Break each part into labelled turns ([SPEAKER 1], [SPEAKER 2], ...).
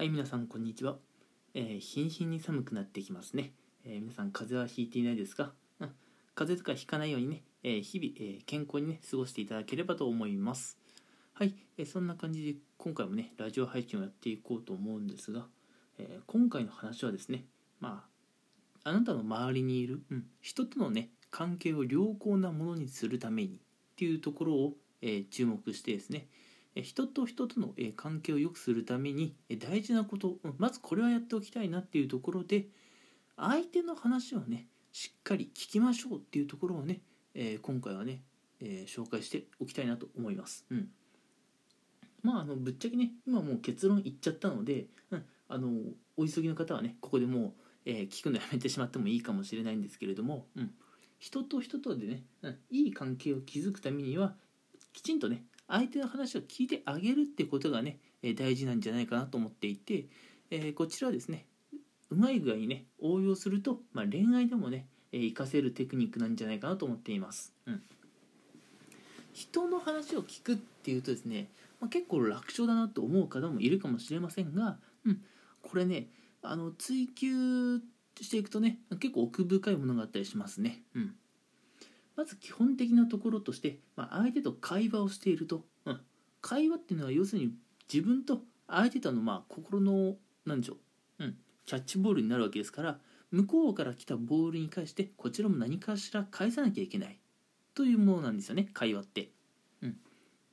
[SPEAKER 1] はい、皆さん、こんにちは。えー日に日に寒くなってきますね。えー皆さん、風邪はひいていないですか、うん、風邪とかひかないようにね、えー日々、えー健康にね、過ごしていただければと思います。はい、えーそんな感じで、今回もね、ラジオ配信をやっていこうと思うんですが、えー今回の話はですね、まあ、あなたの周りにいる、うん、人とのね、関係を良好なものにするためにっていうところを、えー注目してですね、人と人とのえ関係を良くするためにえ大事なことうんまずこれはやっておきたいなっていうところで相手の話をねしっかり聞きましょうっていうところをね、えー今回はね、えー紹介しておきたいなと思います。うん、まああのぶっちゃけね今もう結論言っちゃったので、うん、あのお急ぎの方はねここでもう、えー聞くのやめてしまってもいいかもしれないんですけれども、うん、人と人とでね、うん、いい関係を築くためにはきちんとね相手の話を聞いてあげるってことがね、え大事なんじゃないかなと思っていて、えーこちらはですねうまい具合にね応用すると、まあ、恋愛でもね、え活かせるテクニックなんじゃないかなと思っています。うん、人の話を聞くっていうとですね、まあ、結構楽勝だなと思う方もいるかもしれませんが、うん、これねあの追求していくとね結構奥深いものがあったりしますね。うんまず基本的なところとして、まあ、相手と会話をしていると、うん、会話っていうのは要するに自分と相手とのまあ心の何でしょう、うん、キャッチボールになるわけですから向こうから来たボールに対してこちらも何かしら返さなきゃいけない。というものなんですよね会話って。うん、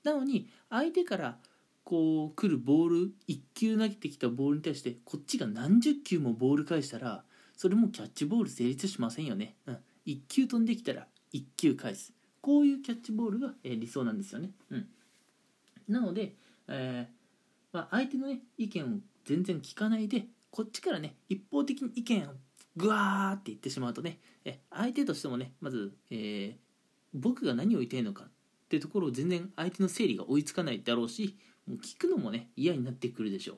[SPEAKER 1] なのに相手からこう来るボール1球投げてきたボールに対してこっちが何十球もボール返したらそれもキャッチボール成立しませんよね。うん、1球飛んできたら1球返す。こういうキャッチボールが、え理想なんですよね。うん、なので、えーまあ、相手の、ね、意見を全然聞かないでこっちからね一方的に意見をグワーって言ってしまうとねえ相手としてもねまず、えー僕が何を言いたいのかっていうところを全然相手の整理が追いつかないだろうしもう聞くのもね嫌になってくるでしょ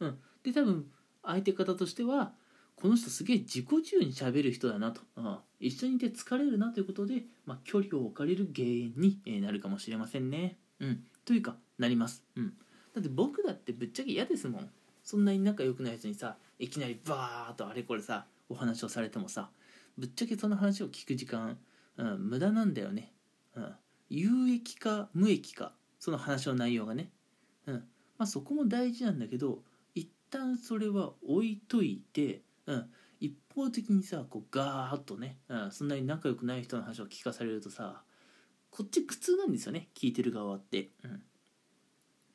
[SPEAKER 1] う。うん、で多分相手方としてはこの人すげえ自己自由にしゃべる人だなと、ああ。一緒にいて疲れるなということで、まあ、距離を置かれる原因になるかもしれませんね。うん、というかなります。うん、だって僕だってぶっちゃけ嫌ですもん。そんなに仲良くない人にさいきなりバーッとあれこれさお話をされてもさぶっちゃけその話を聞く時間、うん、無駄なんだよね。うん、有益か無益かその話の内容がね。うんまあ、そこも大事なんだけど一旦それは置いといて、うん、一方的にさこうガーッとね、うん、そんなに仲良くない人の話を聞かされるとさこっち苦痛なんですよね聞いてる側って。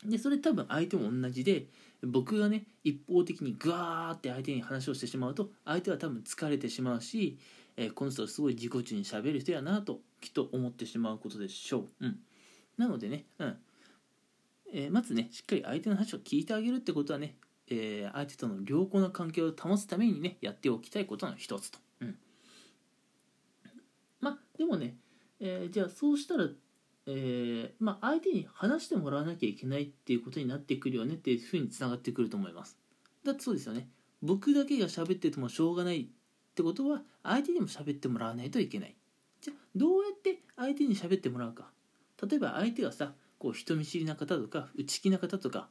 [SPEAKER 1] うん、でそれ多分相手も同じで僕がね一方的にガーって相手に話をしてしまうと相手は多分疲れてしまうし、えーこの人はすごい自己中にしゃべる人やなときっと思ってしまうことでしょう。うん、なのでね、うんえーまずねしっかり相手の話を聞いてあげるってことはね、えー相手との良好な関係を保つためにねやっておきたいことの一つと。うん、まあでもね、えーじゃあそうしたら、えーまあ、相手に話してもらわなきゃいけないっていうことになってくるよねっていうふうにつながってくると思います。だってそうですよね。僕だけが喋っててもしょうがないってことは相手にも喋ってもらわないといけない。じゃあどうやって相手に喋ってもらうか。例えば相手がさこう人見知りな方とか内気な方とか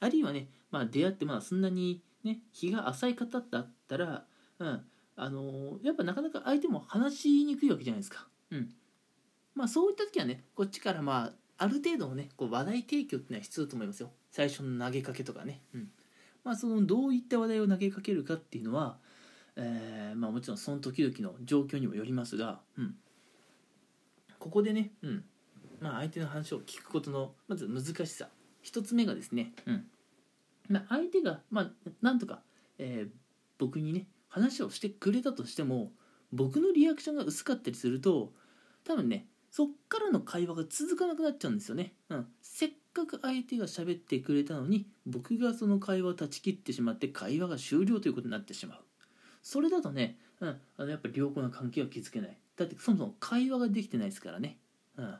[SPEAKER 1] あるいはね、まあ、出会ってまあそんなにね日が浅い方だったら、うんあのーやっぱなかなか相手も話しにくいわけじゃないですか。うん。まあ、そういった時はねこっちからまあある程度のねこう話題提供っていうのは必要だと思いますよ。最初の投げかけとかね、うん。まあ、そのどういった話題を投げかけるかっていうのは、えーまあ、もちろんその時々の状況にもよりますが、うん、ここでね、うん。まあ、相手の話を聞くことのまず難しさ。一つ目がですね、うん。まあ、相手が、まあ、なんとか、えー僕にね話をしてくれたとしても僕のリアクションが薄かったりすると多分ねそっからの会話が続かなくなっちゃうんですよね、うん、せっかく相手が喋ってくれたのに僕がその会話を断ち切ってしまって会話が終了ということになってしまう。それだとね、うん、あのやっぱり良好な関係は築けない。だってそもそも会話ができてないですからね、うん、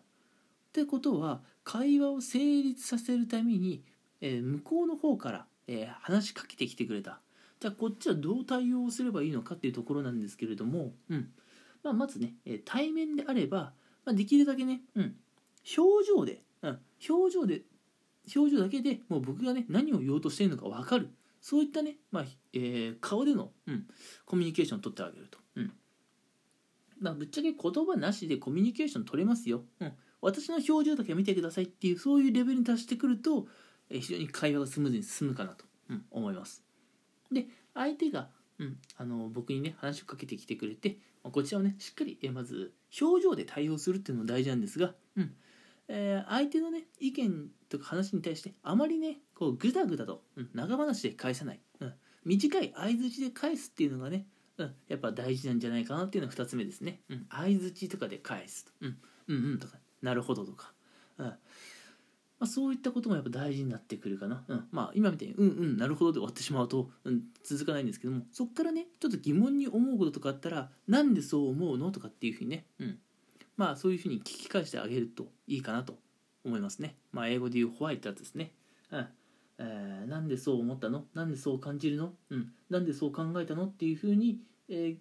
[SPEAKER 1] ってことは会話を成立させるために、えー向こうの方から、えー話しかけてきてくれた。じゃあこっちはどう対応すればいいのかっていうところなんですけれども、うん。まあ、まずね、え対面であれば、まあ、できるだけね、うん、表情で、うん、表情で表情だけでもう僕がね何を言おうとしているのか分かる。そういったね、まあえー顔での、うん、コミュニケーションを取ってあげると、うん。まあ、ぶっちゃけ言葉なしでコミュニケーション取れますよ、うん、私の表情だけ見てくださいっていうそういうレベルに達してくると、非常に会話がスムーズに進むかなと、うん、思います。で相手が、うん、あの僕にね話をかけてきてくれてこちらをねしっかり、まず表情で対応するっていうのも大事なんですが、うんえー相手のね意見とか話に対してあまりねこうグダグダと、うん、長話で返さない、うん、短い相づちで返すっていうのがね、うん、やっぱ大事なんじゃないかなっていうのが2つ目ですね、うん、相づちとかで返すと、うん、うんうんとか。なるほどとか、うんまあ、そういったこともやっぱ大事になってくるかな、うん、まあ今みたいにうんうんなるほどで終わってしまうと、うん、続かないんですけどもそこからねちょっと疑問に思うこととかあったらなんでそう思うのとかっていうふうにね、うん、まあそういうふうに聞き返してあげるといいかなと思いますね。まあ英語で言うホワイトやつですね。うん。えーなんでそう思ったの？なんでそう感じるの？うん。なんでそう考えたの？っていうふうに、えー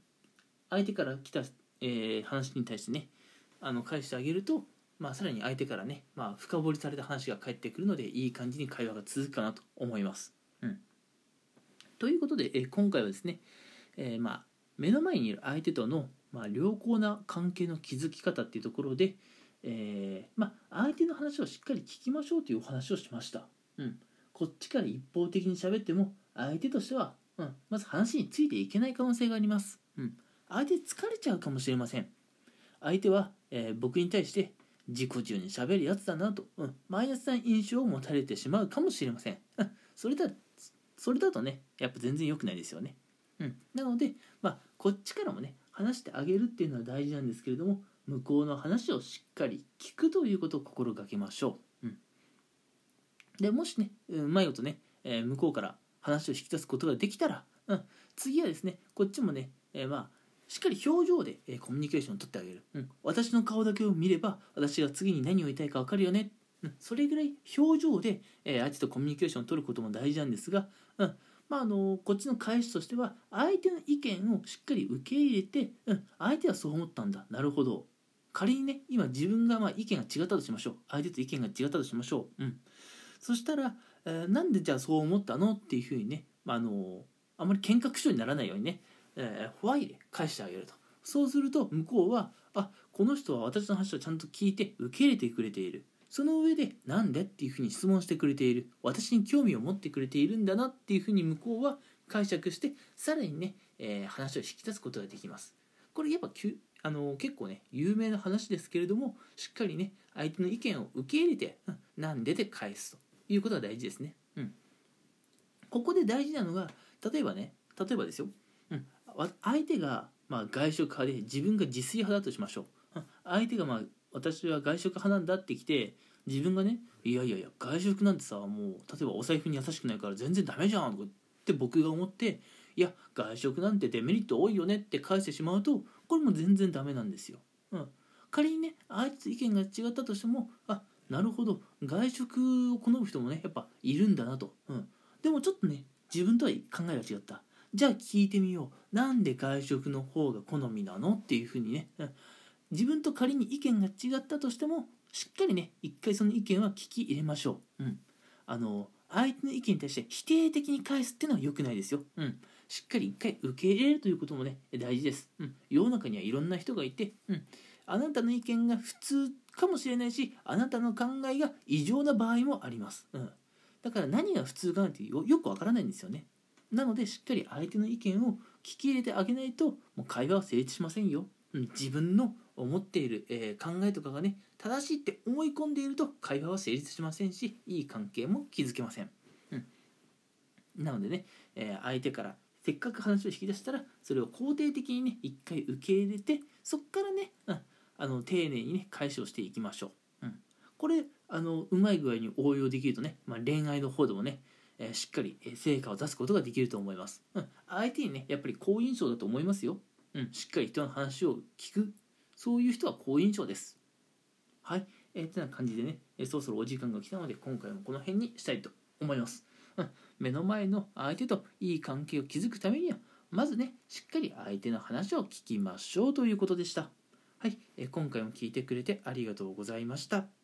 [SPEAKER 1] 相手から来た、えー話に対してね、あの返してあげると、まあさらに相手からね、まあ深掘りされた話が返ってくるので、いい感じに会話が続くかなと思います。うん。ということで、え今回はですね、えーまあ目の前にいる相手との、まあ、良好な関係の築き方っていうところで、えーまあ、相手の話をしっかり聞きましょうというお話をしました、うん、こっちから一方的に喋っても相手としては、うん、まず話についていけない可能性があります、うん、相手疲れちゃうかもしれません。相手は、えー僕に対して自己中に喋るやつだなと、うん、マイナスな印象を持たれてしまうかもしれません、うん。それだそれだとねやっぱ全然良くないですよね。うん、なので、まあ、こっちからもね話してあげるっていうのは大事なんですけれども向こうの話をしっかり聞くということを心がけましょう、うん、でもしねうまいことね、えー向こうから話を引き出すことができたら、うん、次はですねこっちもね、えーまあしっかり表情で、えーコミュニケーションを取ってあげる、うん、私の顔だけを見れば私が次に何を言いたいか分かるよね、うん、それぐらい表情で、えー相手とコミュニケーションを取ることも大事なんですが、うん。まあ、あのこっちの返しとしては相手の意見をしっかり受け入れて、うん、相手はそう思ったんだ。なるほど。仮にね今自分がまあ意見が違ったとしましょう。相手と意見が違ったとしましょう、うん、そしたら、えーなんでじゃあそう思ったの？っていうふうにね、まあ、あのあまり喧嘩口調にならないようにね、えー、ホワイで返してあげると。そうすると向こうはあこの人は私の話をちゃんと聞いて受け入れてくれている。その上でなんでっていうふうに質問してくれている。私に興味を持ってくれているんだなっていうふうに向こうは解釈してさらにね、えー話を引き出すことができます。これやっぱきゅあの結構ね有名な話ですけれどもしっかりね相手の意見を受け入れて、うん、なんでで返すということが大事ですね、うん、ここで大事なのが例えばね例えばですよ、相手が、まあ、外食派で自分が自炊派だとしましょう、相手が、まあ、私は外食派なんだってきて自分がねいやいやいや外食なんてさもう例えばお財布に優しくないから全然ダメじゃんとかって僕が思っていや外食なんてデメリット多いよねって返してしまうとこれも全然ダメなんですよ、うん、仮にね相手と意見が違ったとしてもあなるほど外食を好む人もねやっぱいるんだなと、うん、でもちょっとね自分とは考えが違った。じゃあ聞いてみよう。なんで外食の方が好みなの？っていうふうにね、自分と仮に意見が違ったとしてもしっかりね一回その意見は聞き入れましょう、うん、あの相手の意見に対して否定的に返すっていうのは良くないですよ、うん、しっかり一回受け入れるということもね大事です、うん、世の中にはいろんな人がいて、うん、あなたの意見が普通かもしれないしあなたの考えが異常な場合もあります、うん、だから何が普通かなんてよよくわからないんですよね。なのでしっかり相手の意見を聞き入れてあげないともう会話は成立しませんよ、うん、自分の思っている、えー考えとかがね正しいって思い込んでいると会話は成立しませんしいい関係も築けません、うん、なのでね、えー相手からせっかく話を引き出したらそれを肯定的にね一回受け入れてそっからね、うん、あの丁寧にね返しをしていきましょう、うん、これあのうまい具合に応用できるとね、まあ、恋愛の方でもねえしっかりえ成果を出すことができると思います、うん、相手にねやっぱり好印象だと思いますよ、うん、しっかり人の話を聞く。そういう人は好印象です。はい、えー、てな感じでね、えーそろそろお時間が来たので今回もこの辺にしたいと思います、うん、目の前の相手といい関係を築くためにはまずねしっかり相手の話を聞きましょうということでした。はい、えー今回も聞いてくれてありがとうございました。